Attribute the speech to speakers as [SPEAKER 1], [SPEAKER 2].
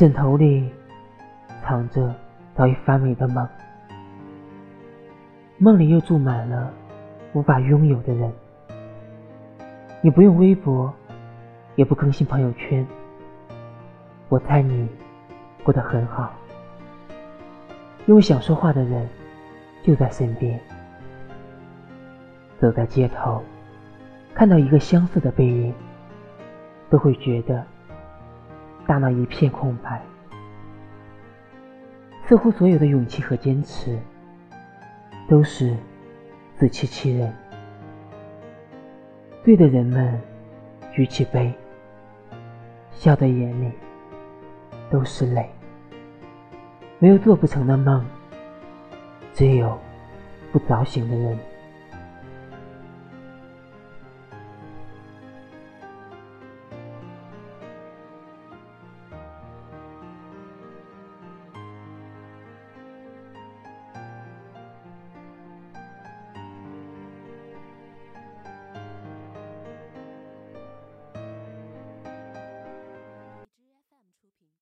[SPEAKER 1] 枕头里藏着早已发霉的梦，梦里又住满了无法拥有的人。你不用微博，也不更新朋友圈，我猜你过得很好，因为想说话的人就在身边。走在街头，看到一个相似的背影，都会觉得大脑一片空白。似乎所有的勇气和坚持，都是自欺欺人。醉的人们举起杯，笑的眼里都是泪。没有做不成的梦，只有不早醒的人。